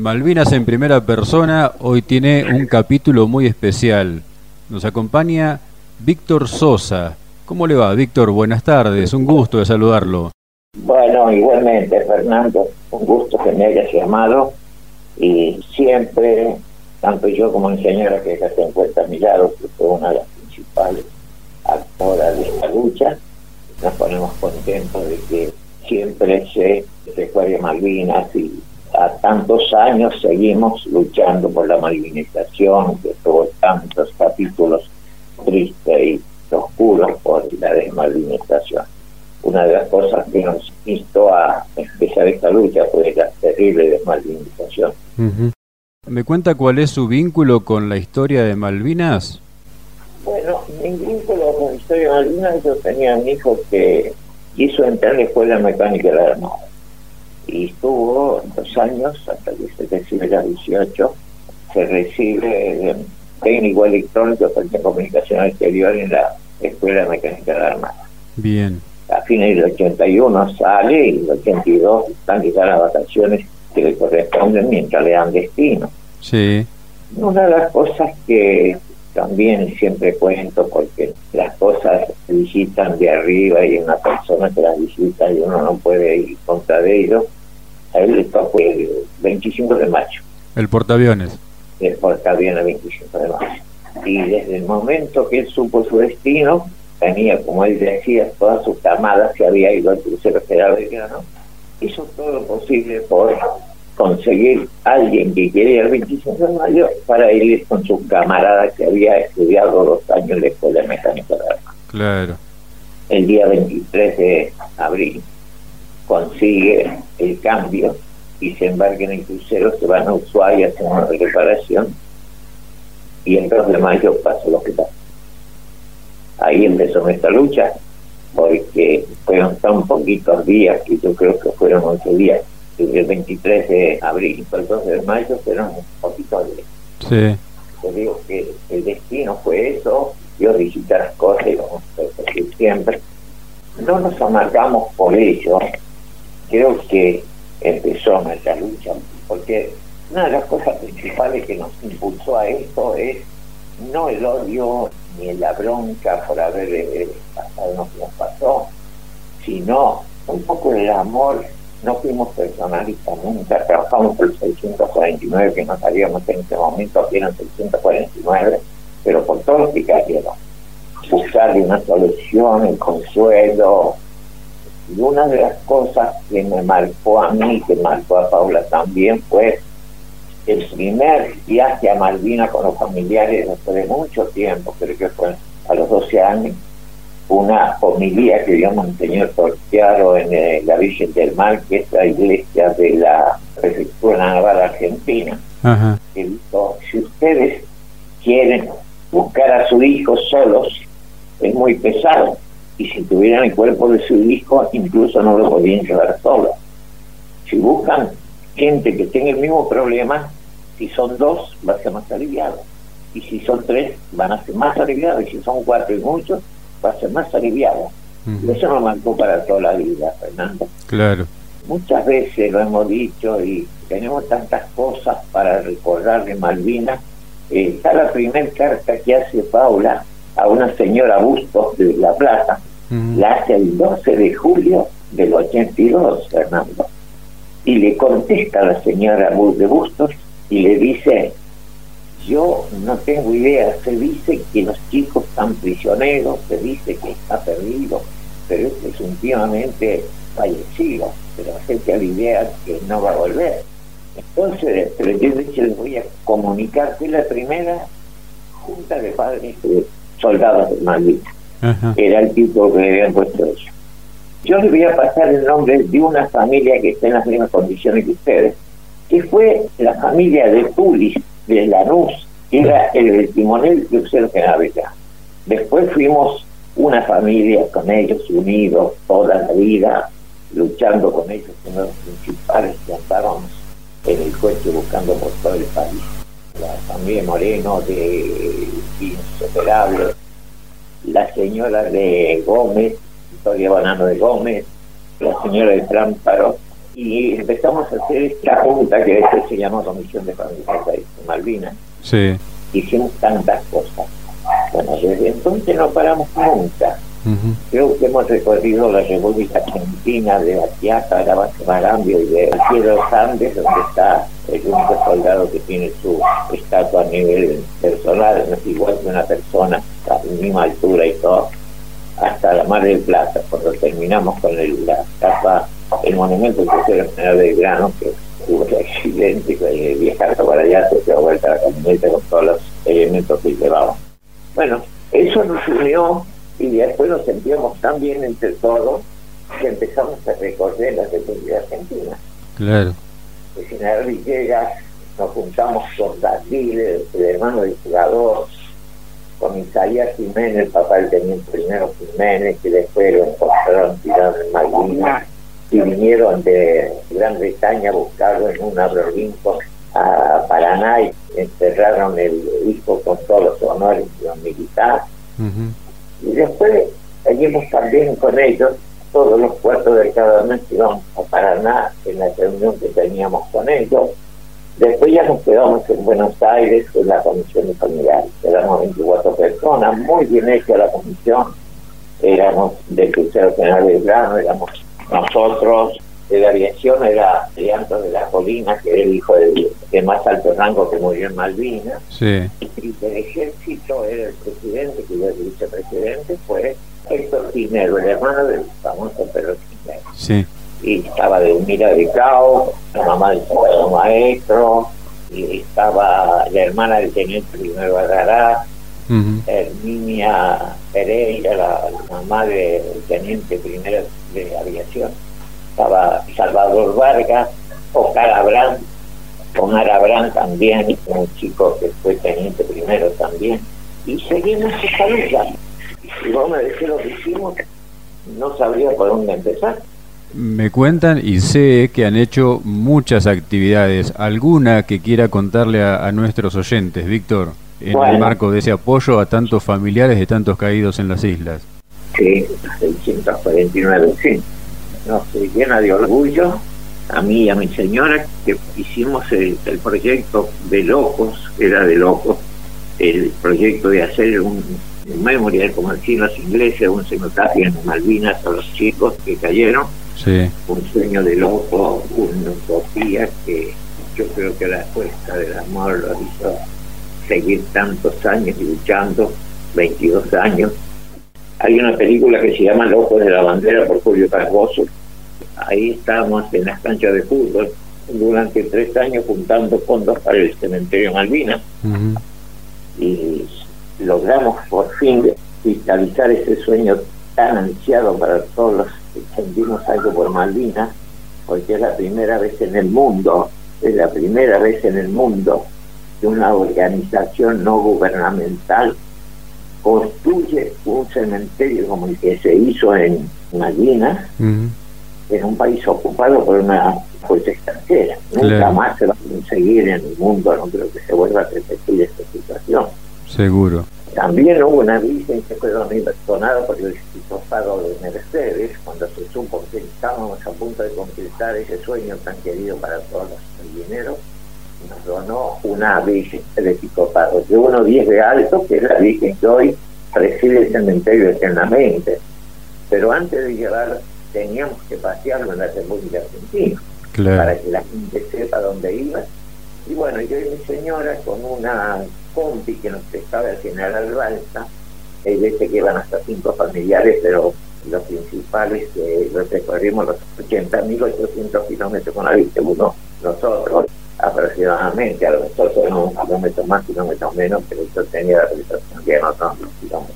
Malvinas en primera persona hoy tiene un capítulo muy especial. Nos acompaña Víctor Sosa. ¿Cómo le va, Víctor? Buenas tardes, un gusto de saludarlo. Bueno, igualmente, Fernando, un gusto que me hayas llamado y siempre, tanto yo como señora que ya se encuentra a mi lado, que fue una de las principales actoras de esta lucha, nos ponemos contentos de que siempre se recuerde Malvinas y a tantos años seguimos luchando por la malvinización, que tuvo tantos capítulos tristes y oscuros por la desmalvinización. Una de las cosas que nos instó a empezar esta lucha fue la terrible desmalvinización. ¿Me cuenta cuál es su vínculo con la historia de Malvinas? Bueno, mi vínculo con la historia de Malvinas, yo tenía un hijo que quiso entrar en la escuela mecánica de la Armada y estuvo dos años hasta que se recibe la 18 se recibe técnico electrónico de comunicación exterior en la Escuela Mecánica de la Armada. Bien. A fines del 81 sale y el 82 están quizás las vacaciones que le corresponden mientras le dan destino. Sí. Una de las cosas que también siempre cuento porque las cosas visitan de arriba y una persona que las visita y uno no puede ir contra de ellos a él le tocó el 25 de mayo. El portaaviones. El portaaviones 25 de mayo. Y desde el momento que él supo su destino, tenía, como él decía, todas sus camadas se había ido al crucero federal ¿no? hizo todo lo posible por conseguir alguien que quería el 25 de mayo para ir con su camarada que había estudiado dos años en la Escuela Mecánica de Armas. Claro. El día 23 de abril consigue el cambio y se embarca en el crucero, se van a Ushuaia, hacen una reparación y el 2 de mayo pasó lo que pasó. Ahí empezó nuestra lucha, porque fueron tan poquitos días, que yo creo que fueron 11 días, el 23 de abril y el 2 de mayo fueron un poquito días. Sí. Yo digo que el destino fue eso, yo visité las cosas, como siempre. No nos amargamos por ello, creo que empezó nuestra lucha, porque una de las cosas principales que nos impulsó a esto es no el odio ni la bronca por haber eh, pasado lo que nos pasó, sino un poco el amor. No fuimos personalistas nunca, trabajamos por el 649 que nos haríamos en ese momento, aquí eran 649, pero por todo lo que cayeron. Buscarle una solución, el consuelo, y una de las cosas que me marcó a mí, que marcó a Paula también, fue el primer viaje a Malvina con los familiares después de mucho tiempo, creo que fue a los 12 años, una homilía que dio Monseñor Torquiaro en eh, la Virgen del Mar, que es la iglesia de la Prefectura Naval Argentina. Que dijo, si ustedes quieren buscar a su hijo solos, es muy pesado y si tuvieran el cuerpo de su hijo, incluso no lo podían llevar solo. Si buscan gente que tenga el mismo problema, si son dos, va a ser más aliviado. Y si son tres, van a ser más aliviados. Y si son cuatro y muchos, va a ser más aliviado. Eso nos marcó para toda la vida, Fernando. Claro. Muchas veces lo hemos dicho y tenemos tantas cosas para recordar de Malvinas. Eh, está la primera carta que hace Paula a una señora Bustos de La Plata, la hace el 12 de julio del 82, Fernando. Y le contesta a la señora de Bustos y le dice, yo no tengo idea, se dice que los chicos están prisioneros, se dice que está perdido, pero es presuntivamente fallecido, pero gente la idea que no va a volver. Entonces, pero yo les voy a comunicar que la primera junta de padres de soldados de Era el tipo que me habían puesto ellos. Yo les voy a pasar el nombre de una familia que está en las mismas condiciones que ustedes, que fue la familia de Pulis, de Lanús, que era el, timonel de Crucero General Después fuimos una familia con ellos, unidos toda la vida, luchando con ellos, uno los principales que andábamos en el coche buscando por todo el país. La familia Moreno de Insuperable, la señora de Gómez, Victoria Banano de Gómez, la señora de Trámparo, y empezamos a hacer esta junta que después se llamó Comisión de Familia de Malvinas. Sí. Hicimos tantas cosas. Bueno, desde entonces no paramos nunca. Creo que hemos recorrido la República Argentina de la Quiaca a la base Marambio y de de los Andes, donde está el único soldado que tiene su estatua a nivel personal, no es igual que una persona a la misma altura y todo, hasta la Mar del Plata, cuando terminamos con el, la estatua, el monumento que fue el general del grano, que hubo el accidente, que viajando para allá, se dio vuelta la camioneta con todos los elementos que llevaba. Bueno, eso nos unió y después nos sentíamos tan bien entre todos que empezamos a recorrer la República Argentina. Claro. El general Villegas, nos juntamos con David, el hermano del jugador, con Isaías Jiménez, el papá del teniente primero Jiménez, que después lo encontraron tirado en Malvinas, y vinieron de Gran Bretaña a buscarlo en un aerolíneo a Paraná y enterraron el disco con todos los honores de los militares. Y después seguimos también con ellos, todos los cuartos de cada mes íbamos a Paraná en la reunión que teníamos con ellos. Después ya nos quedamos en Buenos Aires con la comisión de familiares. Éramos 24 personas, muy bien hecha la comisión. Éramos del crucero general Belgrano, éramos nosotros, de la aviación era Leandro de la Colina, que era el hijo de, más alto rango que murió en Malvinas. Sí. Y del ejército era el presidente, que era el vicepresidente, fue Héctor Tinero, el hermano del famoso Pedro Tinero. Sí. Y estaba de Mira de Cao, la mamá del maestro, y estaba la hermana del teniente primero Agará, Herminia Pereira, la, mamá del teniente primero de aviación estaba Salvador Vargas, Oscar Abrán, Omar Abrán también, un chico que fue teniente primero también, y seguimos esa lucha. Si vos me decís lo que hicimos, no sabría por dónde empezar. Me cuentan y sé que han hecho muchas actividades. ¿Alguna que quiera contarle a, nuestros oyentes, Víctor, en el marco de ese apoyo a tantos familiares de tantos caídos en las islas? Sí, 649, sí nos llena de orgullo a mí y a mi señora que hicimos el, proyecto de locos, era de locos, el proyecto de hacer un, memorial, como decían los ingleses, un cenotafio en Malvinas a los chicos que cayeron. Un sueño de loco, una utopía que yo creo que la fuerza del amor lo hizo seguir tantos años y luchando, 22 años, hay una película que se llama Locos de la Bandera por Julio Carboso. Ahí estábamos en las canchas de fútbol durante tres años juntando fondos para el cementerio Malvinas. Y logramos por fin cristalizar ese sueño tan ansiado para todos los que sentimos algo por Malvinas, porque es la primera vez en el mundo, es la primera vez en el mundo que una organización no gubernamental construye un cementerio como el que se hizo en Malvinas, en un país ocupado por una fuerza extranjera. Nunca más se va a conseguir en el mundo, no creo que se vuelva a repetir esta situación. Seguro. También hubo una virgen que fue donada por el Faro de Mercedes cuando se supo que estábamos a punto de completar ese sueño tan querido para todos los marineros nos donó una Virgen de Picopado, de 1,10 de alto, que es la Virgen que hoy preside el cementerio eternamente. Pero antes de llevar, teníamos que pasearlo en la República Argentina, para que la gente sepa dónde iba. Y bueno, yo y mi señora con una compi que nos prestaba el general Balsa, hay veces que iban hasta cinco familiares, pero los principales eh, los recorrimos los 80.800 kilómetros con la Virgen, uno nosotros aproximadamente, a lo mejor son unos kilómetros más, kilómetros menos, pero eso tenía la realización que nosotros digamos.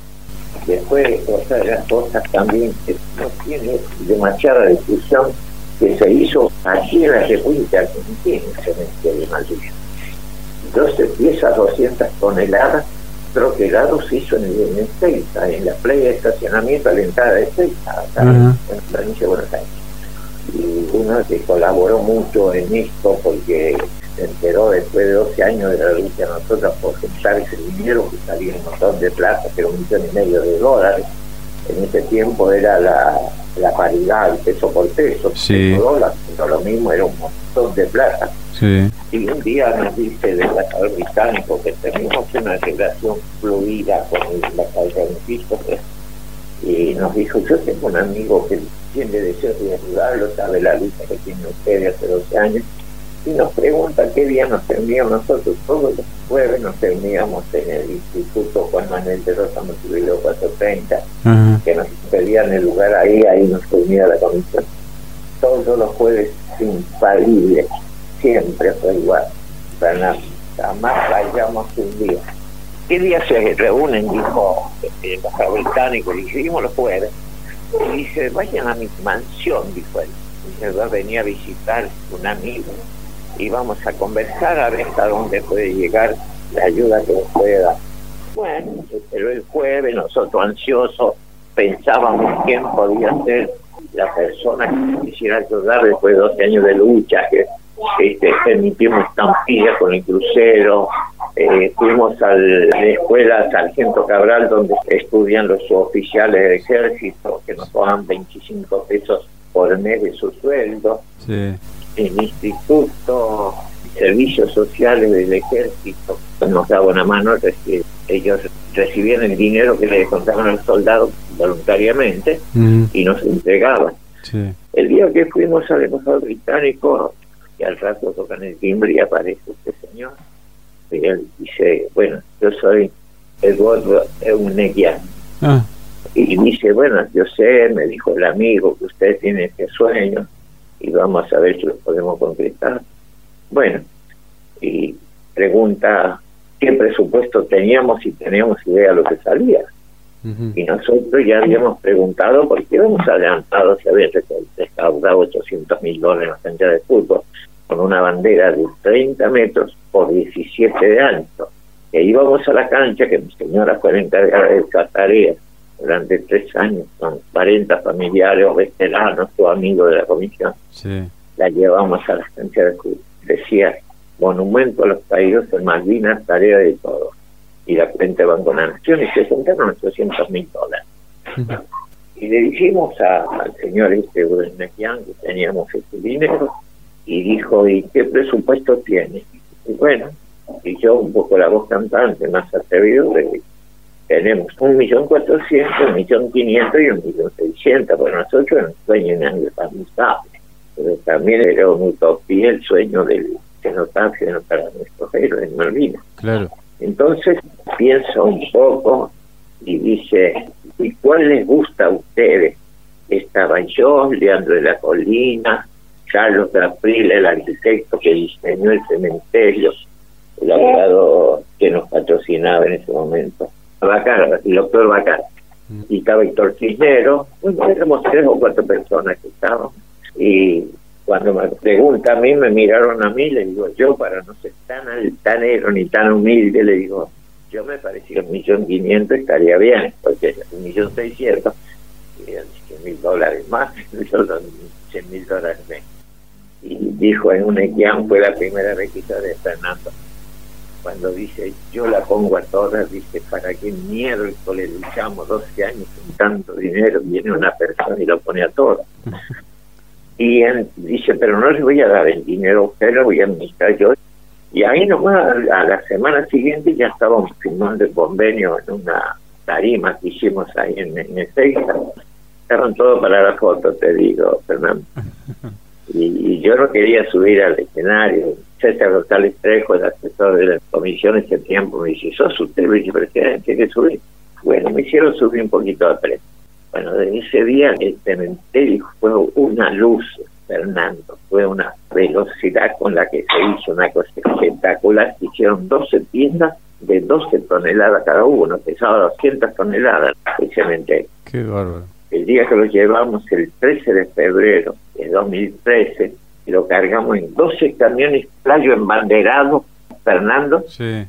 Después, otra de las cosas también que no tiene demasiada discusión, que se hizo aquí en la República Argentina, en el Malvinas. Entonces, de esas 200 toneladas, troquelados se hizo en el Ezeiza, en la playa de estacionamiento a la entrada de Ezeiza, acá en la provincia de Buenos Aires y uno que colaboró mucho en esto porque se enteró después de 12 años de la lucha nosotros por juntar ese dinero que salía un montón de plata, que era un millón y medio de dólares. En ese tiempo era la la paridad, el peso por peso, sí. pero lo mismo era un montón de plata. Sí. Y un día nos dice el embajador británico que tenemos una relación fluida con el embajador Christopher y nos dijo, yo tengo un amigo que tiene deseo de ayudarlo, sabe la lucha que tiene usted hace 12 años, y nos pregunta qué día nos reuníamos nosotros. Todos los jueves nos reuníamos en el Instituto Juan Manuel de Rosa Montevideo 430, que nos pedían el lugar ahí, ahí nos reunía la comisión. Todos los jueves infalibles, siempre fue igual. Para jamás vayamos un día. ¿Qué día se reúnen? Dijo el embajador británico, y dijimos los jueves. Y dice, vayan a mi mansión, dijo él. Y va a a visitar un amigo y vamos a conversar a ver hasta dónde puede llegar la ayuda que nos puede dar. Bueno, pero el jueves nosotros ansiosos pensábamos quién podía ser la persona que quisiera ayudar después de 12 años de lucha, que este, permitimos estampillas con el crucero, eh, fuimos a la escuela Sargento Cabral donde estudian los oficiales del ejército que nos pagan 25 pesos por mes de su sueldo. Sí el Instituto Servicios Sociales del Ejército nos daba una mano, ellos recibían el dinero que le contaban al soldado voluntariamente y nos entregaban. El día que fuimos al embajador británico, y al rato tocan el timbre y aparece este señor, y él dice, bueno, yo soy Eduardo Eunequian. Ah. Y dice, bueno, yo sé, me dijo el amigo que usted tiene este sueño, y vamos a ver si lo podemos concretar. Bueno, y pregunta qué presupuesto teníamos y teníamos idea de lo que salía. Y nosotros ya habíamos preguntado porque habíamos adelantado, se había recaudado 800 mil dólares en la cancha de fútbol con una bandera de 30 metros por 17 de alto. E íbamos a la cancha, que mi señora fue la encargada de esa tarea, durante tres años con 40 familiares o veteranos o amigos de la comisión. La llevamos a la estancia de Cuba. Decía, monumento a los caídos en Malvinas, tarea de todo. Y la cuenta de Banco de la Nación y se juntaron 800 mil dólares. Y le dijimos al señor este Buenequian que teníamos ese dinero y dijo, ¿y qué presupuesto tiene? Y bueno, y yo un poco la voz cantante, más atrevido, le tenemos un millón cuatrocientos, un millón quinientos y un millón seiscientos. Para nosotros es un sueño inalcanzable, pero también era una utopía el sueño del cenotafio para nuestros héroes en Malvinas. Claro. Entonces piensa un poco y dice, ¿y cuál les gusta a ustedes? Estaba yo, Leandro de la Colina, Carlos de April, el arquitecto que diseñó el cementerio, el abogado que nos patrocinaba en ese momento Bacar, el doctor Bacar. Mm. Y estaba Víctor Cisneros, bueno, éramos tres o cuatro personas que estábamos. Y cuando me pregunta a mí, me miraron a mí, le digo, yo para no ser tan altanero ni tan humilde, le digo, yo me parecía un millón quinientos estaría bien, porque un millón seiscientos, cien mil dólares más, cien mil dólares menos. Y dijo en un equián, fue la primera requisa de Fernando, cuando dice yo la pongo a todas, dice, ¿para qué miedo le luchamos 12 años con tanto dinero? Viene una persona y lo pone a todas. Y él dice, pero no le voy a dar el dinero a usted, lo voy a administrar yo. Y ahí nomás, a la semana siguiente ya estábamos firmando el convenio en una tarima que hicimos ahí en, en Ezeiza. Estaban todos para la foto, te digo, Fernando. Y, yo no quería subir al escenario. César González Trejo, el asesor de la comisión ese tiempo, me dice, sos usted vicepresidente, que subir. Bueno, me hicieron subir un poquito a tres. Bueno, de ese día el cementerio fue una luz, Fernando, fue una velocidad con la que se hizo una cosa espectacular. Hicieron 12 tiendas de 12 toneladas cada uno, pesaba 200 toneladas el cementerio. Qué bárbaro. El día que lo llevamos, el 13 de febrero de 2013, lo cargamos en 12 camiones playo embanderados, Fernando, sí.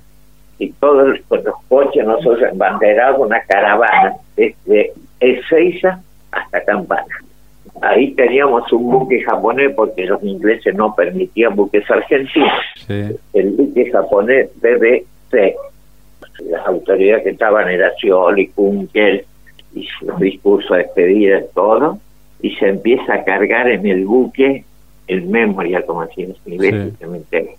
y todos con los coches nosotros embanderados, una caravana desde Ezeiza hasta Campana. Ahí teníamos un buque japonés porque los ingleses no permitían buques argentinos. El buque japonés BBC, las autoridades que estaban eran Scioli, Kunkel, y su discurso de despedida, todo, y se empieza a cargar en el buque el memorial, como así en cementerio.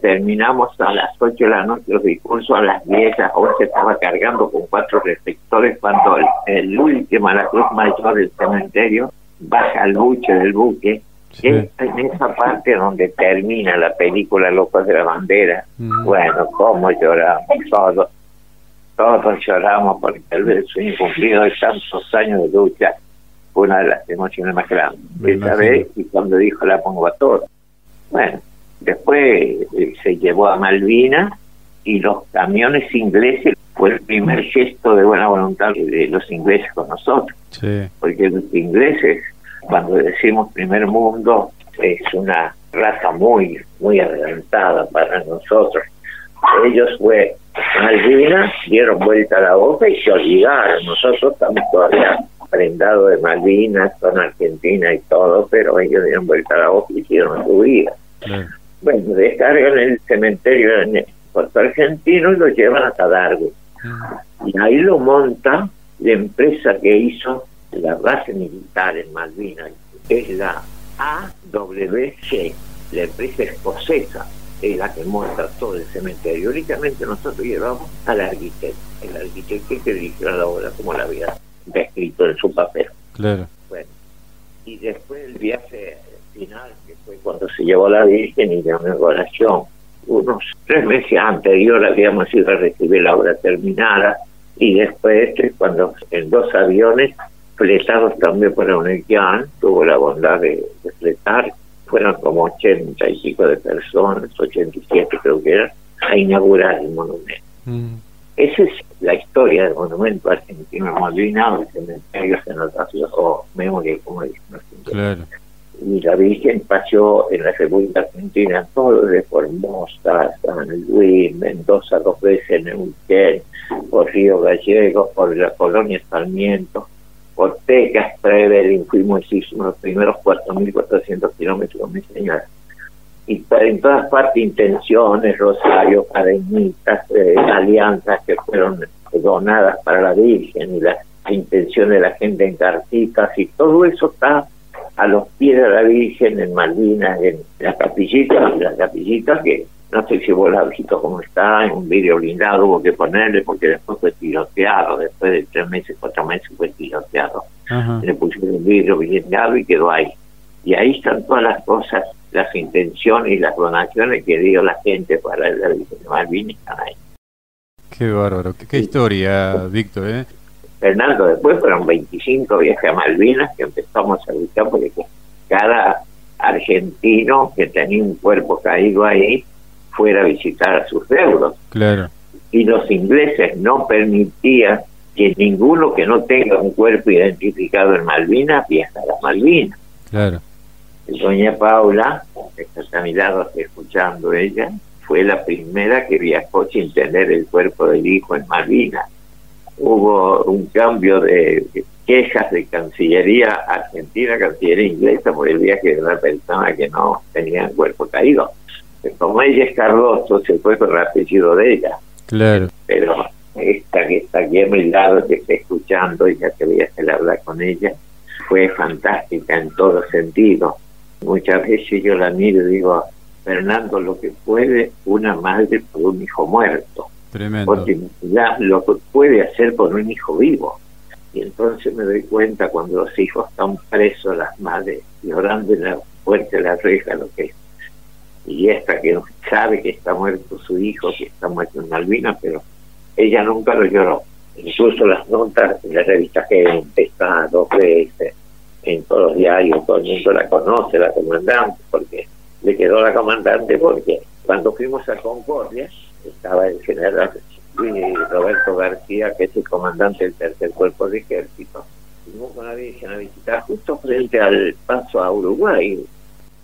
Terminamos a las 8 de la noche los discursos, a las 10, a las 11 estaba cargando con cuatro reflectores cuando el, último, la cruz mayor del cementerio, baja al buche del buque en esa parte donde termina la película Locos de la Bandera. Mm. Bueno, cómo lloramos todos. Todos lloramos porque el sueño cumplido de tantos años de lucha fue una de las emociones más grandes. Esa vez y cuando dijo la pongo a todos. Bueno, después eh, se llevó a Malvinas y los camiones ingleses fue el primer gesto de buena voluntad de los ingleses con nosotros. Porque los ingleses cuando decimos primer mundo es una raza muy, muy adelantada para nosotros. Ellos fue Malvinas, dieron vuelta a la hoja y se olvidaron. Nosotros estamos todavía prendados de Malvinas, con Argentina y todo, pero ellos dieron vuelta a la hoja y hicieron su vida. Bueno, descargan el cementerio en Puerto Argentino y lo llevan a Darwin. Y ahí lo monta la empresa que hizo la base militar en Malvinas es la AWC, la empresa escocesa, es la que muestra todo el cementerio. Únicamente nosotros llevamos al arquitecto, el arquitecto que dirigió la obra como la había descrito en su papel. Claro. Bueno, y después el viaje final, fue cuando se llevó la Virgen y la oración, unos tres meses anterior habíamos ido a recibir la obra terminada y después cuando en dos aviones fletados también por la tuvo la bondad de, fletar, fueron como ochenta y pico de personas, 87 creo que era, a inaugurar el monumento. Mm. Esa es la historia del monumento argentino Malvinas, el cementerio o memoria, como dicen. Claro. Y la Virgen pasó en la República Argentina todo de Formosa, San Luis, Mendoza dos veces, en Neuquén, por Río Gallegos, por la colonia Sarmiento, Ortega, Trevelin, fuimos, hicimos los primeros 4.400 kilómetros mi señora. Y en todas partes intenciones, Rosario, cadenitas, eh, alianzas que fueron donadas para la Virgen y las intenciones de la gente en cartitas y todo eso está a los pies de la Virgen en Malvinas, en las capillitas, las capillitas que no sé si vos la visto cómo está, en un vídeo blindado hubo que ponerle porque después fue tiroteado, después de tres meses, cuatro meses fue tiroteado. Le pusieron un vidrio blindado y quedó ahí. Y ahí están todas las cosas, las intenciones y las donaciones que dio la gente para el Virgen de Malvinas están ahí. Qué bárbaro, qué, historia, Víctor, ¿eh? Fernando, después fueron 25 viajes a Malvinas que empezamos a buscar porque cada argentino que tenía un cuerpo caído ahí fuera a visitar a sus deudos. Claro. Y los ingleses no permitían que ninguno que no tenga un cuerpo identificado en Malvinas viajara a Malvinas. Claro. Doña Paula, que está a mi lado escuchando ella, fue la primera que viajó sin tener el cuerpo del hijo en Malvinas. Hubo un cambio de quejas de Cancillería Argentina, Cancillería Inglesa por el viaje de una persona que no tenía el cuerpo caído como ella es Cardoso, se fue con el apellido de ella. Claro. Pero esta que está aquí a mi lado, que está escuchando, y ya que voy a hacer hablar con ella, fue fantástica en todo sentido. Muchas veces yo la miro y digo, Fernando, lo que puede una madre por un hijo muerto. Porque ya lo puede hacer por un hijo vivo. Y entonces me doy cuenta cuando los hijos están presos, las madres llorando en la puerta de la reja, lo que es y esta que sabe que está muerto su hijo, que está muerto en Malvinas, pero ella nunca lo lloró. Incluso las notas en la revista que está dos veces, en todos los diarios, todo el mundo la conoce, la comandante, porque le quedó la comandante porque cuando fuimos a Concordia estaba el general Roberto García, que es el comandante del tercer cuerpo de ejército. Fuimos con la Virgen a visitar justo frente al paso a Uruguay,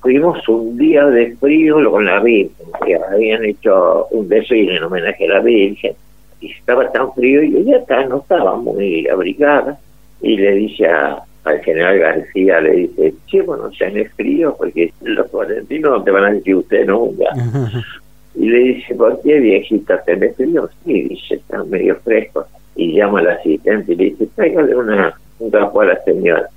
fuimos un día de frío con la Virgen, que habían hecho un desfile en homenaje a la Virgen, y estaba tan frío y ella no estaba muy abrigada, y le dice al general García, le dice, che, bueno, tenés frío, porque los cuarentinos no te van a decir usted nunca. y le dice, ¿por qué viejita tenés frío? Sí, dice, está medio fresco. Y llama al asistente y le dice, tráigale una, un trapo a la señora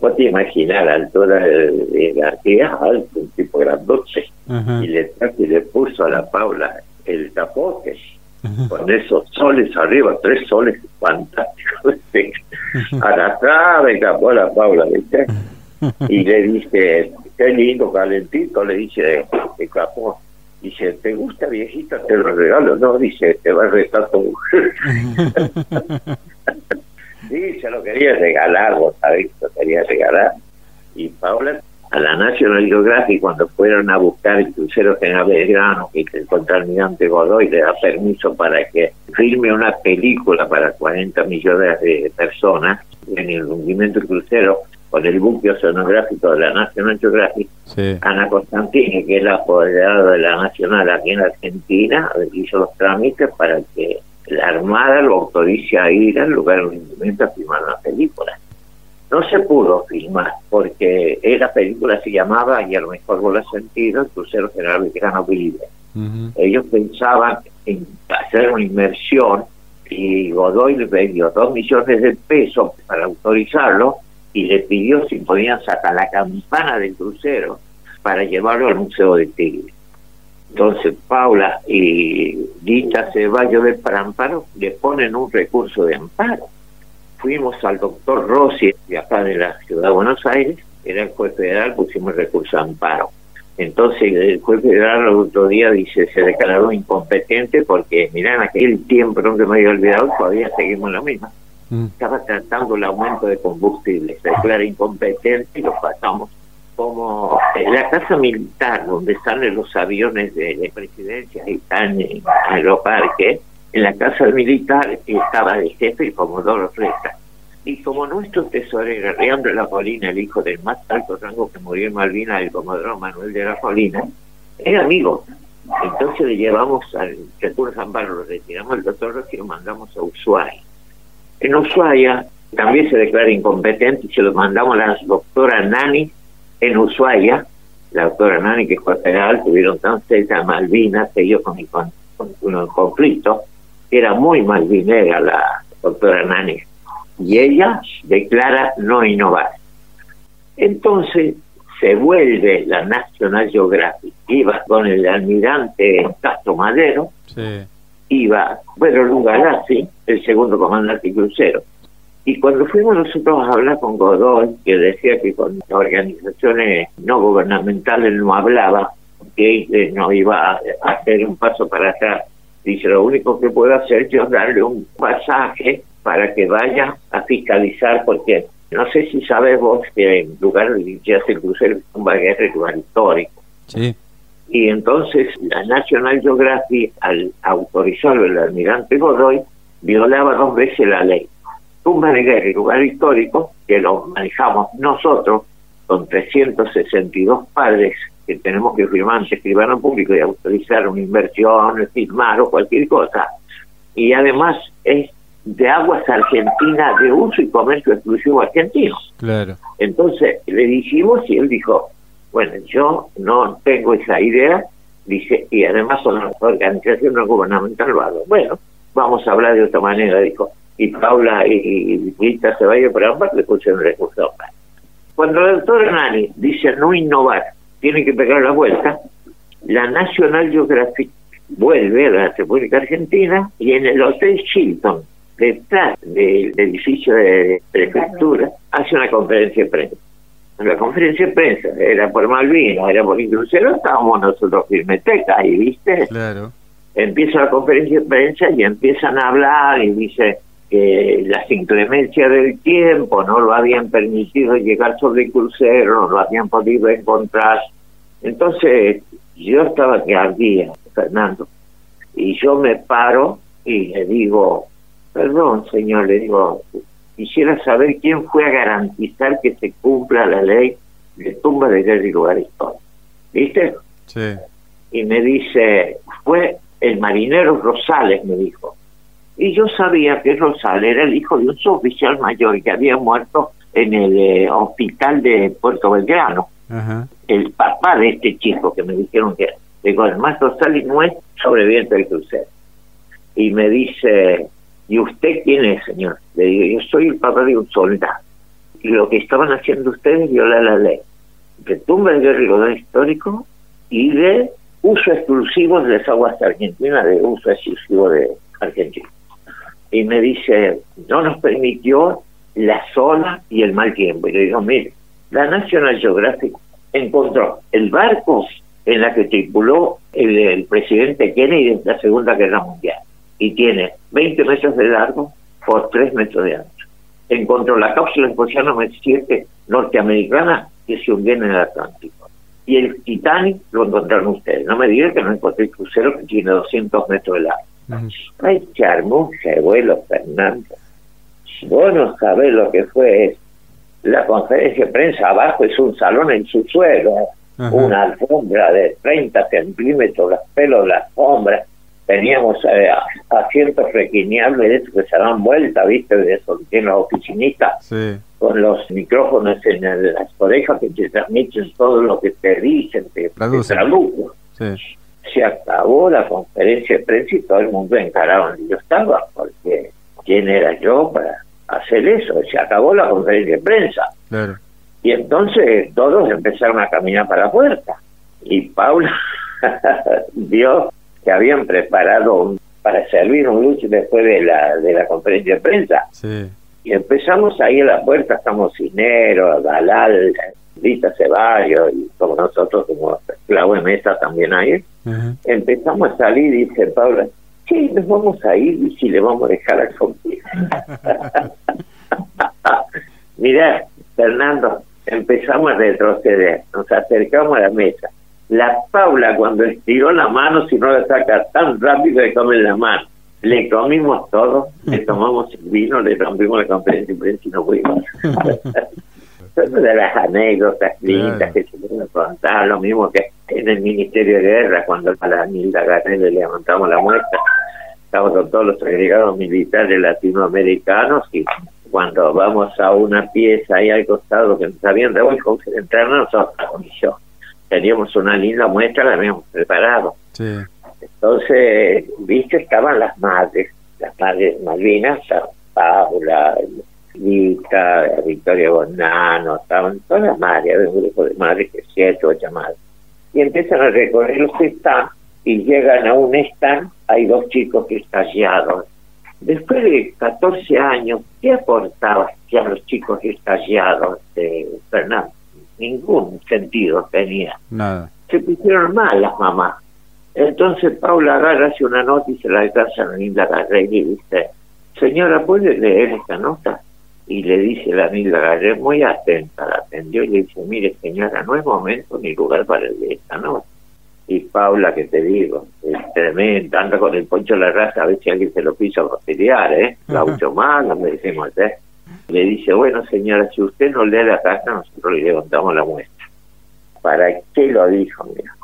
Vos te imaginas la altura de, García, alto, un tipo grandote, y le, y le puso a la Paula el tapote con esos soles arriba, tres soles fantásticos. a la trave capó la Paula, ¿viste? Y le dice, qué lindo, calentito, le dice el capó. Dice, ¿te gusta viejita? Te lo regalo. No, dice, te va a restar tu mujer. sí, se lo quería regalar, vos sabés, lo quería regalar. Y Paula a la National Geographic cuando fueron a buscar el crucero General Belgrano que el contraalmirante Godoy le da permiso para que filme una película para 40 millones de personas en el hundimiento del crucero con el buque oceanográfico de la National Geographic, Ana Constantini, que es la apoderada de la Nacional aquí en Argentina, hizo los trámites para que la Armada lo autorice a ir al lugar hundimiento a filmar una película. No se pudo filmar porque la película se llamaba, y a lo mejor vos lo has sentido, el crucero general Belgrano Vive. Ellos pensaban en hacer una inmersión y Godoy le dio dos millones de pesos para autorizarlo y le pidió si podían sacar la campana del crucero para llevarlo al Museo de Tigre. Entonces Paula y Dita Ceballos de Paramparo le ponen un recurso de amparo fuimos al doctor Rossi, de acá de la ciudad de Buenos Aires, era el juez federal, pusimos recurso de amparo. Entonces el juez federal el otro día dice, se declaró incompetente porque, mirá, en aquel tiempo, no me había olvidado, todavía seguimos lo mismo. Mm. Estaba tratando el aumento de combustible, se declara incompetente y lo pasamos como en la casa militar donde salen los aviones de, presidencia y están en aeroparque, en la casa militar estaba el jefe el Comodoro Fleta. Y como nuestro tesorero, Leandro de la Colina, el hijo del más alto rango que murió en Malvinas, el Comodoro Manuel de la Colina, era amigo. Entonces le llevamos al recurso Amparo, lo retiramos el doctor y lo mandamos a Ushuaia. En Ushuaia también se declara incompetente y se lo mandamos a la doctora Nani en Ushuaia. La doctora Nani, que fue federal, tuvieron tan cerca Malvinas, que yo con con, con, conflicto, era muy malvinera la doctora Nani, y ella declara no innovar. Entonces se vuelve la National Geographic, iba con el almirante Castro Madero, iba bueno Lugalazzi, el segundo comandante crucero. Y cuando fuimos nosotros a hablar con Godoy, que decía que con organizaciones no gubernamentales no hablaba, que no iba a hacer un paso para atrás Dice, lo único que puedo hacer es darle un pasaje para que vaya a fiscalizar, porque no sé si sabes vos que en lugar de hace el crucero es un lugar histórico. Sí. Y entonces la National Geographic, al autorizarlo el almirante Godoy, violaba dos veces la ley. Tumba de guerra y lugar histórico, que lo manejamos nosotros, con 362 padres que tenemos que firmar ante escribano público y autorizar una inversión, firmar o cualquier cosa. Y además es de aguas argentinas de uso y comercio exclusivo argentino. Claro. Entonces le dijimos y él dijo, bueno, yo no tengo esa idea, dice, y además son una organización no gubernamental lo hago. Bueno, vamos a hablar de otra manera, dijo. Y Paula y, Rita se vayan por ambas le pusieron recursos. Cuando el doctor Nani dice no innovar, tiene que pegar la vuelta, la National Geographic vuelve a la República Argentina y en el Hotel Chilton, detrás del edificio de prefectura, hace una conferencia de prensa. La conferencia de prensa era por Malvinas, era por crucero, estábamos nosotros firmeteca ahí, ¿viste? Claro. Empieza la conferencia de prensa y empiezan a hablar y dice que las inclemencias del tiempo no lo habían permitido llegar sobre el crucero, no lo habían podido encontrar. Entonces yo estaba que ardía, Fernando, y yo me paro y le digo, perdón señor, le digo, quisiera saber quién fue a garantizar que se cumpla la ley de tumba de guerra y lugar histórico. ¿Viste? Sí. Y me dice, fue el marinero Rosales, me dijo y yo sabía que Rosal era el hijo de un suboficial mayor que había muerto en el eh, hospital de Puerto Belgrano. El papá de este chico que me dijeron que digo, además Rosales no es sobreviviente del crucero. Y me dice, ¿y usted quién es, señor? Le digo, yo soy el papá de un soldado. y lo que estaban haciendo ustedes viola la ley de tumba de guerra histórico y de uso exclusivo de las aguas argentinas, de uso exclusivo de Argentina. Y me dice, no nos permitió la zona y el mal tiempo. Y le digo, mire, la National Geographic encontró el barco en la que tripuló el, presidente Kennedy en la Segunda Guerra Mundial y tiene 20 metros de largo por 3 metros de ancho. Encontró la cápsula espacial 7 norteamericana que se hundió en el Atlántico. Y el Titanic lo encontraron ustedes. No me digan que no encontré el crucero que tiene 200 metros de largo. Ay, qué hermoso vuelo, Fernando. Vos no sabés lo que fue la conferencia de prensa. Abajo es un salón en su suelo, una alfombra de 30 centímetros, los pelos de la alfombra. Teníamos eh, asientos requineables que se dan vuelta, ¿viste? De eso que tienen los oficinistas. Con los micrófonos en las orejas que te transmiten todo lo que te dicen, te, te Se acabó la conferencia de prensa y todo el mundo encaraba donde yo estaba, porque ¿quién era yo para hacer eso? Se acabó la conferencia de prensa. Y entonces todos empezaron a caminar para la puerta. Y Paula vio que habían preparado para servir un lucho después de la, de la conferencia de prensa. Y empezamos ahí a la puerta, estamos Cinero, Dalal, Lita Ceballos, y como nosotros, como Claudio Mesa también ahí. Empezamos a salir dice Paula, sí, nos vamos a ir y si le vamos a dejar al compi. Mira, Fernando, empezamos a retroceder, nos acercamos a la mesa. La Paula cuando estiró la mano, si no la saca tan rápido le come la mano. Le comimos todo, le tomamos el vino, le rompimos la conferencia y no fuimos. Son de las anécdotas lindas que se pueden contar, lo mismo que en el Ministerio de Guerra, cuando a la Nilda Garnett le levantamos la muestra, estamos con todos los agregados militares latinoamericanos y cuando vamos a una pieza ahí al costado que nos habían devuelto, entrarnos a la comisión. Teníamos una linda muestra, la habíamos preparado. Entonces, viste, estaban las madres, las madres Malvinas, Paula, Vita, Victoria Bonano, estaban todas las madres, había un grupo de madres, que siete, ocho madres. Y empiezan a recorrer los stands y llegan a un stand, hay dos chicos que estallados Después de 14 años, ¿qué aportaba ya los chicos estallados de Fernando? Ningún sentido tenía. Nada. Se pusieron mal las mamás. Entonces Paula agarra hace una nota y se la alcanza a Nilda Garré y dice, señora, ¿puede leer esta nota? Y le dice la Nilda Garré, muy atenta, la atendió y le dice, mire señora, no es momento ni lugar para leer esta nota y Paula, que te digo, es tremenda, anda con el poncho de la raza, a ver si alguien se lo piso conciliar, ¿eh? Mucho más, me decimos, ¿eh? Le dice, bueno señora, si usted no lee la carta, nosotros le levantamos la muestra. ¿Para qué lo dijo? Mira?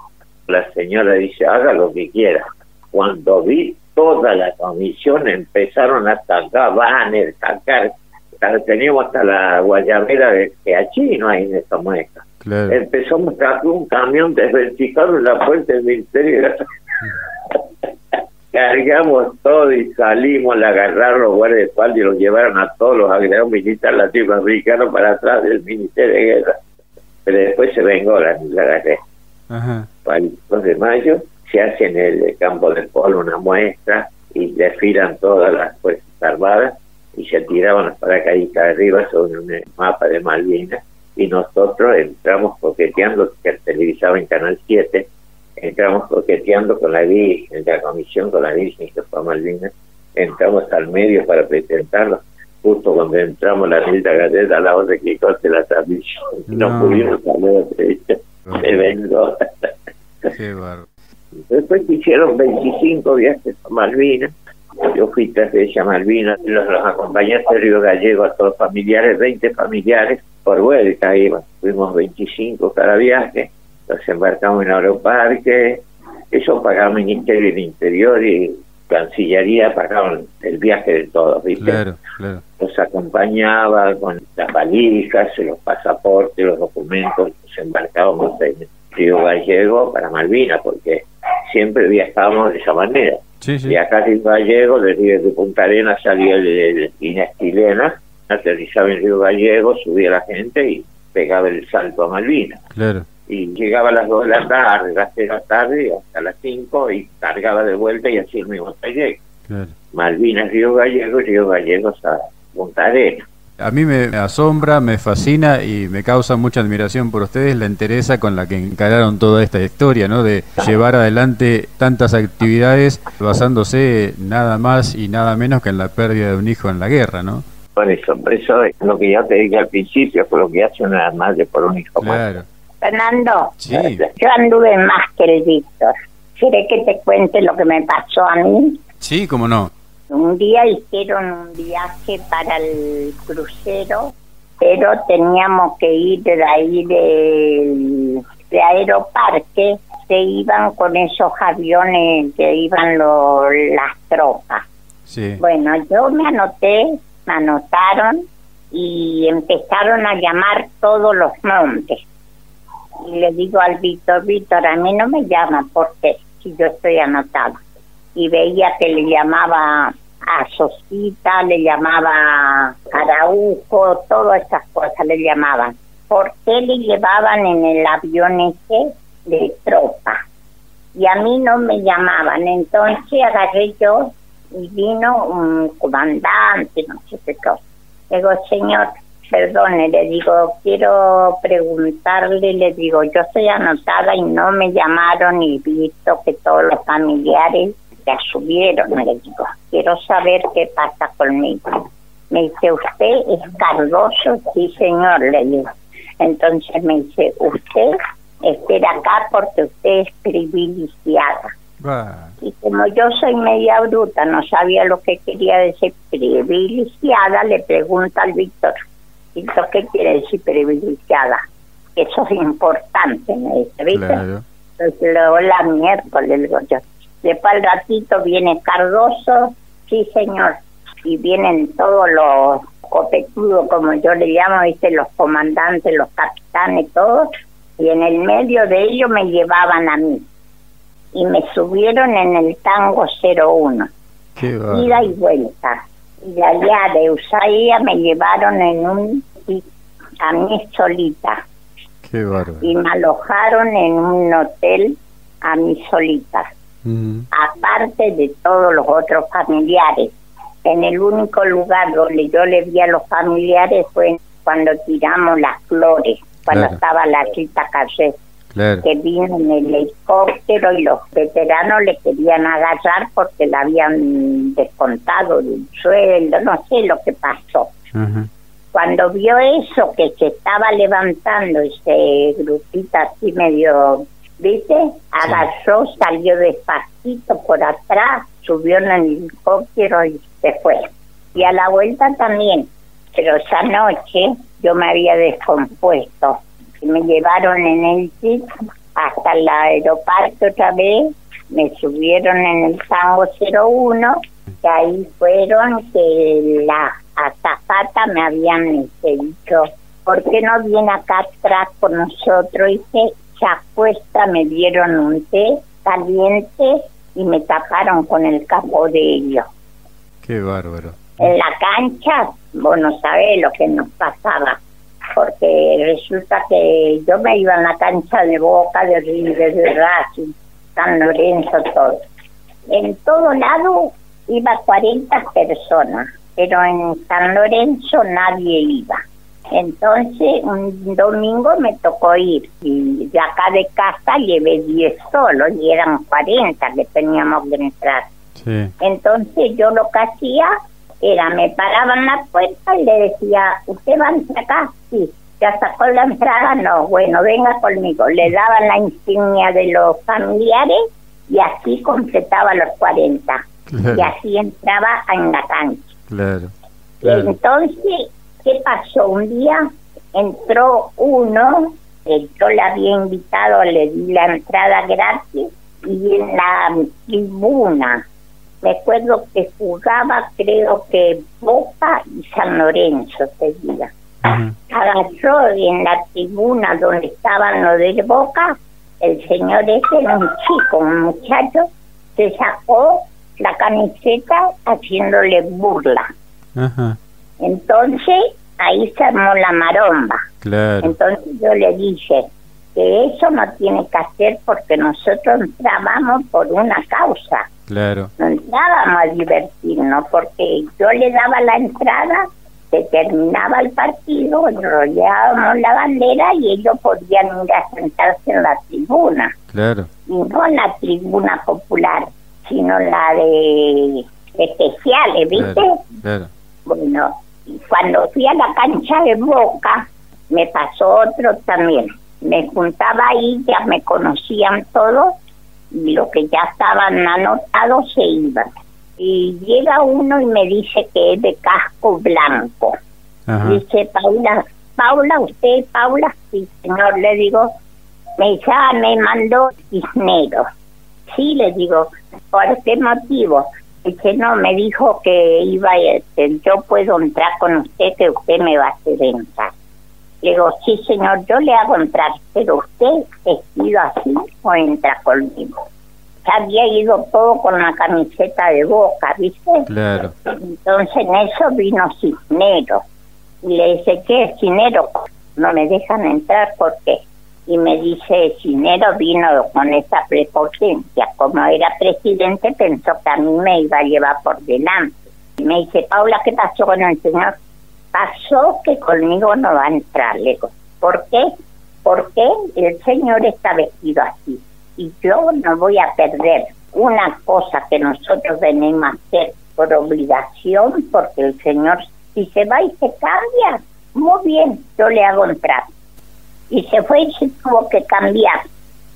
La señora dice, haga lo que quiera. Cuando vi toda la comisión, empezaron a sacar banners, sacar, teníamos hasta la guayabera de que allí no hay en esta muestra Empezamos a un camión desverticado en la puerta del Ministerio Cargamos todo y salimos, le agarraron los guardias de espalda y los llevaron a todos los agregados militares latinoamericanos para atrás del Ministerio de Guerra. Pero después se vengó la, la agarré. Para el 2 de mayo se hace en el campo del polo una muestra y desfilan todas las fuerzas armadas y se tiraban las paracaídas arriba sobre un mapa de Malvinas y nosotros entramos coqueteando, que televisaba en Canal 7, entramos coqueteando con la Virgen, la comisión con la Virgen que fue Malvinas, entramos al medio para presentarlo, justo cuando entramos la Nilda Galleta al lado de que corte la transmisión, y no, pudimos de vengo. Después hicieron 25 viajes a Malvinas, yo fui tres veces a Malvinas, los, los acompañé a Río Gallego, a todos familiares, 20 familiares, por vuelta, iba. fuimos 25 cada viaje, nos embarcamos en Aeroparque, eso pagaba el Ministerio del Interior y Cancillería pagaban el viaje de todos, ¿viste? Claro, claro. Nos acompañaba con las valijas, los pasaportes, los documentos, nos embarcábamos en Río Gallego para Malvinas, porque siempre viajábamos de esa manera. Sí, sí. Viajar Río Gallego, desde de Punta Arenas salía de, de, aterrizaba en Río Gallego, subía la gente y pegaba el salto a Malvinas. Claro. Y llegaba a las 2 de la tarde, las 6 de la tarde, hasta las 5 y cargaba de vuelta y así el mismo trayecto. Claro. Malvinas, Río Gallego, Río Gallegos a Punta Arena. A mí me asombra, me fascina y me causa mucha admiración por ustedes la entereza con la que encararon toda esta historia, ¿no? De llevar adelante tantas actividades basándose nada más y nada menos que en la pérdida de un hijo en la guerra, ¿no? Por eso, por eso es lo que ya te dije al principio, por lo que hace una madre por un hijo Claro. Fernando, Sí. yo anduve más que el Víctor. ¿Quiere que te cuente lo que me pasó a mí? Sí, cómo no. Un día hicieron un viaje para el crucero, pero teníamos que ir de ahí del de Aeroparque, se iban con esos aviones que iban lo- las tropas. Sí. Bueno, yo me anoté, me anotaron y empezaron a llamar todos los nombres. Y le digo al Víctor, Víctor, a mí no me llama porque si yo estoy anotada. Y veía que le llamaba a Sosita, le llamaba Araujo, todas esas cosas le llamaban. ¿Por qué le llevaban en el avión ese de tropa? y a mí no me llamaban. Entonces agarré yo y vino un comandante, no sé qué cosa. Digo, señor, perdone, le digo, quiero preguntarle, le digo, yo estoy anotada y no me llamaron y visto que todos los familiares ya subieron, le digo, quiero saber qué pasa conmigo. Me dice, ¿usted es Cardoso? Sí, señor, le digo. Entonces me dice, usted espera acá porque usted es privilegiada. Y como yo soy media bruta, no sabía lo que quería decir privilegiada, le pregunta al Víctor, Víctor, ¿qué quiere decir privilegiada? Eso es importante, me dice, ¿viste? Claro. Entonces luego la miércoles, le digo yo. Después al ratito viene Cardoso, sí señor, y vienen todos los copetudos, como yo le llamo, ¿viste? los comandantes, los capitanes, todos, y en el medio de ellos me llevaban a mí. Y me subieron en el tango 01, Qué ida y vuelta. Y de allá de Ushuaia me llevaron en un a mí solita Qué bárbaro. y me alojaron en un hotel a mí solita, aparte de todos los otros familiares. En el único lugar donde yo le vi a los familiares fue cuando tiramos las flores, cuando Claro. estaba la Rita Calle, Claro. que vino en el helicóptero y los veteranos le querían agarrar porque le habían descontado del sueldo, no sé lo que pasó. Cuando vio eso, que se estaba levantando ese grupito así medio, ¿viste? Agarró, salió despacito por atrás, subió en el helicóptero y se fue. Y a la vuelta también. Pero esa noche yo me había descompuesto. Me llevaron en el jeep hasta el aeropuerto otra vez, me subieron en el Tango 01 que ahí fueron que la azafata me habían este, dicho, ¿por qué no viene acá atrás con nosotros? Y se apuesta, me dieron un té caliente y me taparon con el capo de ellos. Qué bárbaro. En la cancha, vos no sabés lo que nos pasaba, porque resulta que yo me iba en la cancha de Boca, de River, de Racing, San Lorenzo, todo. En todo lado iba 40 personas, pero en San Lorenzo nadie iba. Entonces, un domingo me tocó ir y de acá de casa llevé 10 solos y eran 40 que teníamos que entrar. Sí. Entonces yo lo que hacía era, me paraba en la puerta y le decía, ¿usted va a entrar acá? Sí. ¿Ya sacó la entrada? No. Bueno, venga conmigo. Le daban la insignia de los familiares y así completaba los 40. Claro. Y así entraba en la cancha. Claro. Claro. Entonces, ¿qué pasó? Un día entró uno, que yo le había invitado, le di la entrada gratis, y en la tribuna, me acuerdo que jugaba, creo que Boca y San Lorenzo ese día. Ajá. Agarró en la tribuna donde estaban los de Boca, el señor ese era un chico, un muchacho, se sacó la camiseta haciéndole burla. Entonces ahí se armó la maromba. Claro. Entonces yo le dije que eso no tiene que hacer porque nosotros entrábamos por una causa. Claro. No entrábamos a divertirnos porque yo le daba la entrada, se terminaba el partido, enrollábamos la bandera y ellos podían ir a sentarse en la tribuna. Claro. Y no la tribuna popular, sino la de especiales, ¿viste? Claro. claro. Bueno, y cuando fui a la cancha de Boca, me pasó otro también. Me juntaba ahí, ya me conocían todos, y los que ya estaban anotados se iban. Y llega uno y me dice que es de casco blanco. Ajá. Dice, Paula, Paula, usted, Paula, sí, señor, le digo, me ya me mandó Cisneros. Sí, le digo, ¿por qué motivo? Dice, no, me dijo que iba, este, yo puedo entrar con usted, que usted me va a hacer entrar. Le digo, sí, señor, yo le hago entrar, pero usted vestido así o entra conmigo. Ya había ido todo con la camiseta de boca, ¿viste? Claro. Entonces en eso vino Cisneros. Y le dice, ¿qué es Cisneros? No me dejan entrar porque... Y me dice, Cisneros vino con esa prepotencia. Como era presidente, pensó que a mí me iba a llevar por delante. Y me dice, Paula, ¿qué pasó con el señor? Pasó que conmigo no va a entrar. Le digo, ¿por qué? Porque el señor está vestido así. Y yo no voy a perder una cosa que nosotros venimos a hacer por obligación, porque el señor, si se va y se cambia, muy bien, yo le hago entrar. Y se fue y se tuvo que cambiar,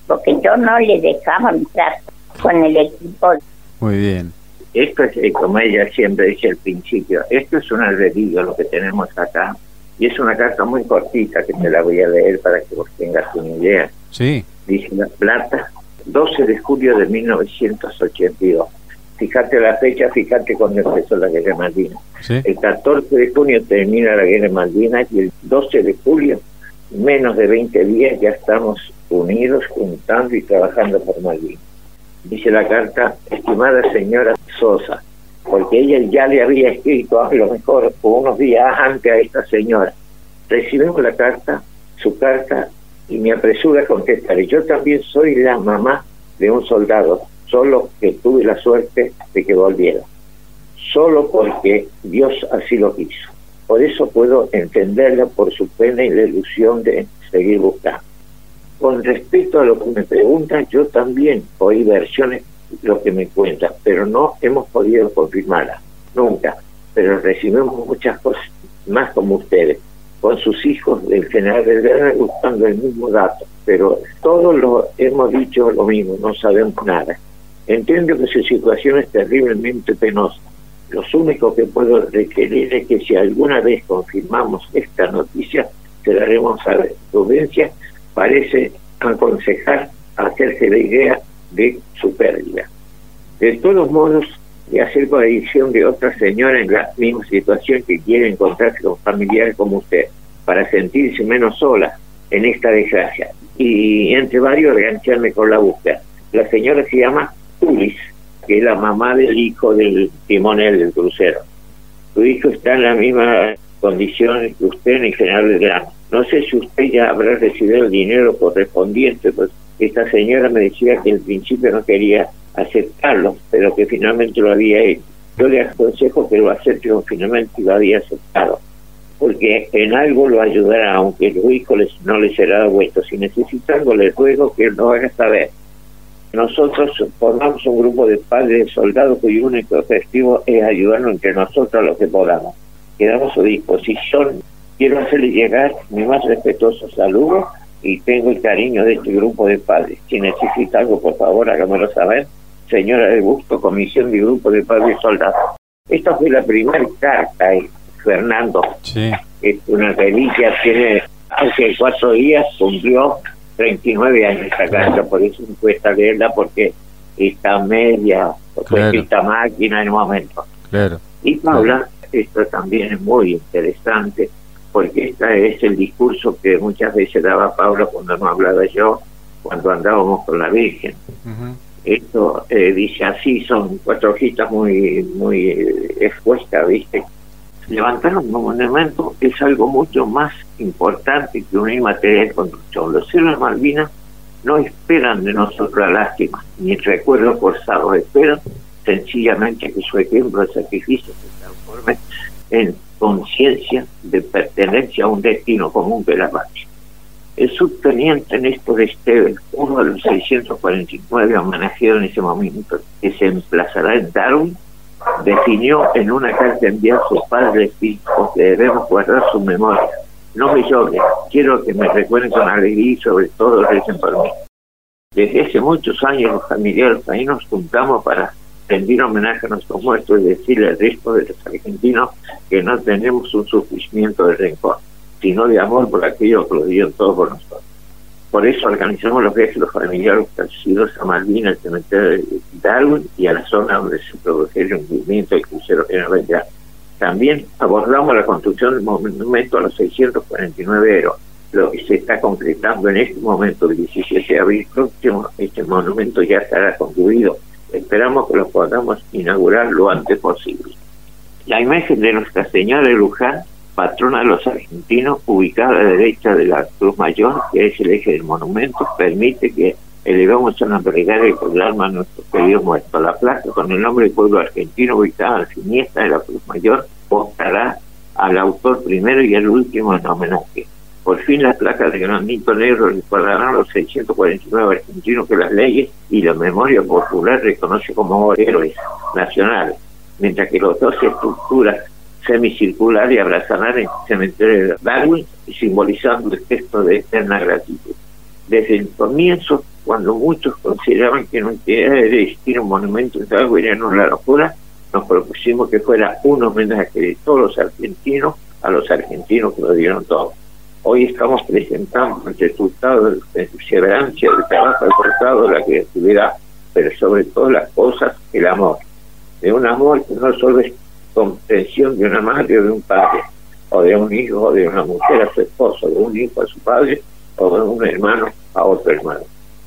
porque yo no le dejaba entrar con el equipo. Muy bien. Esto es, eh, como ella siempre dice al principio, esto es un albedrío lo que tenemos acá. Y es una carta muy cortita que te la voy a leer para que vos tengas una idea. Sí. Dice La Plata, 12 de julio de 1982. Fíjate la fecha, fíjate cuando empezó la guerra de Malvinas. Sí. El 14 de junio termina la guerra de Malvinas y el 12 de julio, menos de 20 días, ya estamos unidos, juntando y trabajando por Malvinas. Dice la carta, estimada señora Sosa, porque ella ya le había escrito a lo mejor unos días antes a esta señora. Recibimos la carta, su carta, y me apresura a contestar. Yo también soy la mamá de un soldado, solo que tuve la suerte de que volviera. Solo porque Dios así lo quiso. Por eso puedo entenderla por su pena y la ilusión de seguir buscando. Con respecto a lo que me preguntan, yo también oí versiones lo que me cuentan, pero no hemos podido confirmarlas, nunca. Pero recibimos muchas cosas más como ustedes, con sus hijos del general Vergara buscando el mismo dato, pero todos lo hemos dicho lo mismo, no sabemos nada. Entiendo que su situación es terriblemente penosa. Lo único que puedo requerir es que si alguna vez confirmamos esta noticia, se la haremos saber. Prudencia parece aconsejar hacerse la idea de su pérdida. De todos modos, de hacer coalición de otra señora en la misma situación que quiere encontrarse con familiares como usted, para sentirse menos sola en esta desgracia. Y entre varios, engancharme con la búsqueda. La señora se llama Ulis, que es la mamá del hijo del timonel del crucero. Su hijo está en la misma condición que usted en el general grano. No sé si usted ya habrá recibido el dinero correspondiente, pues esta señora me decía que al principio no quería aceptarlo, pero que finalmente lo había hecho. Yo le aconsejo que lo acepte finalmente lo había aceptado, porque en algo lo ayudará, aunque el les, no le será devuelto. Si necesita algo, le ruego que lo haga saber. Nosotros formamos un grupo de padres de soldados cuyo único objetivo es ayudarnos entre nosotros lo que podamos. Quedamos a su disposición. Quiero hacerle llegar mi más respetuoso saludo y tengo el cariño de este grupo de padres. Si necesita algo, por favor, hágamelo saber. Señora de Gusto, Comisión de Grupo de Padres Soldados. Esta fue la primera carta, eh, Fernando. Sí. Es una reliquia, tiene, hace cuatro días cumplió 39 años esta carta, por eso me cuesta leerla porque está media, porque Claro. esta máquina en un momento. Claro. Y Paula, esto también es muy interesante, porque este es el discurso que muchas veces daba Paula cuando no hablaba yo, cuando andábamos con la Virgen. Esto eh, dice así, son cuatro hojitas muy, muy eh, expuestas, ¿viste? Levantar un monumento es algo mucho más importante que una inmaterial construcción. Los héroes de Malvinas no esperan de nosotros la lástima ni el recuerdo forzado, esperan sencillamente que su ejemplo de sacrificio se transforme en conciencia de pertenencia a un destino común de la patria. El subteniente Néstor Esteves, uno de los 649 homenajeados en ese momento, que se emplazará en Darwin, definió en una carta enviada a su padre espíritu que debemos guardar su memoria. No me lloren, quiero que me recuerden con alegría y sobre todo recen por mí. Desde hace muchos años los familiares nos juntamos para rendir homenaje a nuestros muertos y decirle al resto de los argentinos que no tenemos un sufrimiento de rencor, sino de amor por aquello que lo dieron todos por nosotros. Por eso organizamos los viajes los familiares sido a Malvinas, el cementerio de Darwin y a la zona donde se produjo el hundimiento del crucero en También abordamos la construcción del monumento a los 649 héroes, lo que se está concretando en este momento, el 17 de abril próximo, este monumento ya estará concluido. Esperamos que lo podamos inaugurar lo antes posible. La imagen de Nuestra Señora de Luján patrona de los argentinos, ubicada a la derecha de la Cruz Mayor, que es el eje del monumento, permite que elevamos una plegaria y alma a nuestros queridos muertos. La placa con el nombre del pueblo argentino, ubicada a la siniestra de la Cruz Mayor, postará al autor primero y al último en homenaje. Por fin las placas de granito negro recordarán los 649 argentinos que las leyes y la memoria popular reconoce como héroes nacionales, mientras que los dos estructuras semicircular y abrazarán el cementerio de Darwin, simbolizando el gesto de eterna gratitud. Desde el comienzo, cuando muchos consideraban que no era existir un monumento en Darwin era una locura, nos propusimos que fuera un homenaje de todos los argentinos a los argentinos que lo dieron todo. Hoy estamos presentando el resultado de la perseverancia, del trabajo esforzado, la creatividad, pero sobre todas las cosas, el amor. De un amor que no solo es comprensión de una madre o de un padre, o de un hijo o de una mujer a su esposo, de un hijo a su padre, o de un hermano a otro hermano.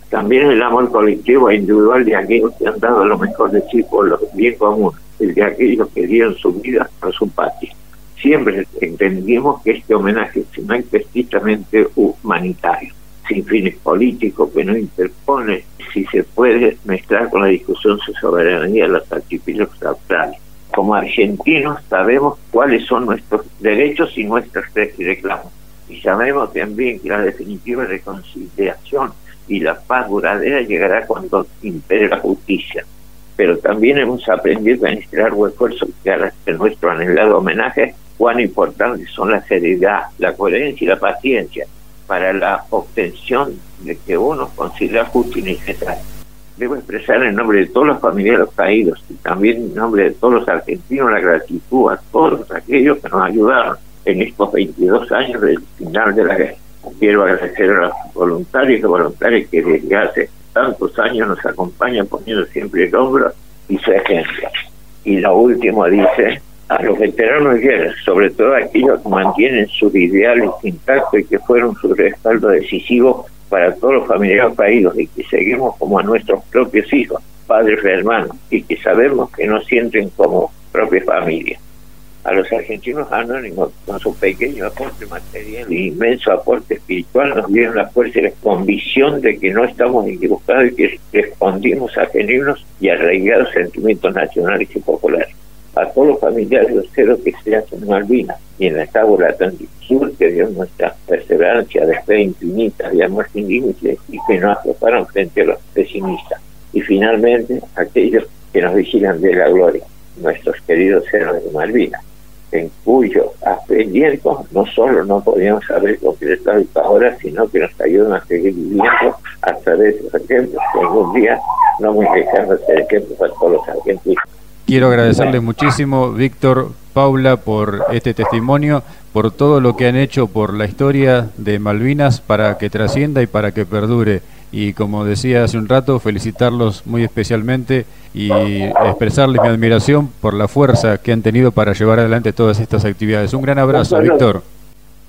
También el amor colectivo e individual de aquellos que han dado lo mejor de sí por lo bien común, el de aquellos que dieron su vida a su patria. Siempre entendimos que este homenaje es estrictamente humanitario, sin fines políticos, que no interpone si se puede mezclar con la discusión sobre soberanía de los archipiélagos australes como argentinos sabemos cuáles son nuestros derechos y nuestros reclamos. Y sabemos también que la definitiva reconciliación y la paz duradera llegará cuando impere la justicia. Pero también hemos aprendido a inspirar un esfuerzo que en nuestro anhelado homenaje cuán importantes son la seriedad, la coherencia y la paciencia para la obtención de que uno considera justo y necesario. Debo expresar en nombre de todos los familiares caídos y también en nombre de todos los argentinos la gratitud a todos aquellos que nos ayudaron en estos 22 años del final de la guerra. Quiero agradecer a los voluntarios y voluntarias que desde hace tantos años nos acompañan poniendo siempre el hombro y su ejemplo. Y lo último dice, a los veteranos de guerra, sobre todo aquellos que mantienen sus ideales intactos y que fueron su respaldo decisivo para todos los familiares caídos y que seguimos como a nuestros propios hijos, padres hermanos, y que sabemos que nos sienten como propia familia. A los argentinos anónimos, con su pequeño aporte material e inmenso aporte espiritual, nos dieron la fuerza y la convicción de que no estamos equivocados y que respondimos a genuinos y arraigados sentimientos nacionales y populares a todos los familiares los que se en Malvinas y en la tábula Sur, que dio nuestra perseverancia de fe infinita y amor sin límites y que nos aproparon frente a los pesimistas. Y finalmente, aquellos que nos vigilan de la gloria, nuestros queridos héroes de Malvinas, en cuyo aprendiendo no solo no podíamos haber completado ahora, sino que nos ayudan a seguir viviendo a través de los ejemplos que algún día no muy lejano ser ejemplos para todos los argentinos. Quiero agradecerle muchísimo, Víctor, Paula, por este testimonio, por todo lo que han hecho por la historia de Malvinas para que trascienda y para que perdure. Y como decía hace un rato, felicitarlos muy especialmente y expresarles mi admiración por la fuerza que han tenido para llevar adelante todas estas actividades. Un gran abrazo, Víctor.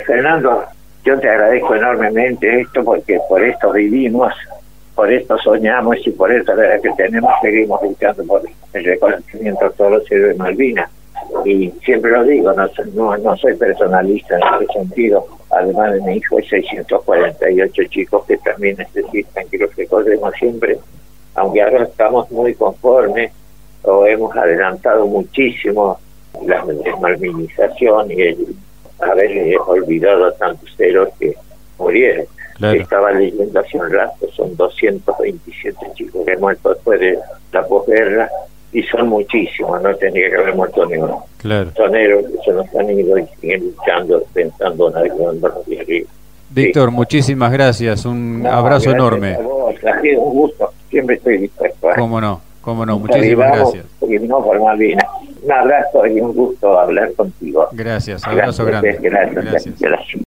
Fernando, yo te agradezco enormemente esto porque por esto vivimos por esto soñamos y por eso la que tenemos seguimos luchando por el reconocimiento a todos los héroes de Malvinas. y siempre lo digo, no, no, no soy personalista en ese sentido, además de mi hijo hay 648 chicos que también necesitan que los recordemos siempre, aunque ahora estamos muy conformes o hemos adelantado muchísimo la desmalminización y el haber olvidado a tantos ceros que murieron. Estaba leyendo hace un rato, son 227 chicos que han muerto después de la posguerra y son muchísimos, no tenía que haber muerto ni uno. Claro. Son héroes que se nos han ido y siguen luchando, pensando en algo de arriba. Víctor, muchísimas gracias, un abrazo enorme. sido un gusto, siempre estoy dispuesto. ¿eh? Cómo no, cómo no, muchísimas gracias. No, por. Un abrazo y un gusto hablar contigo. Gracias, abrazo grande. gracias. gracias.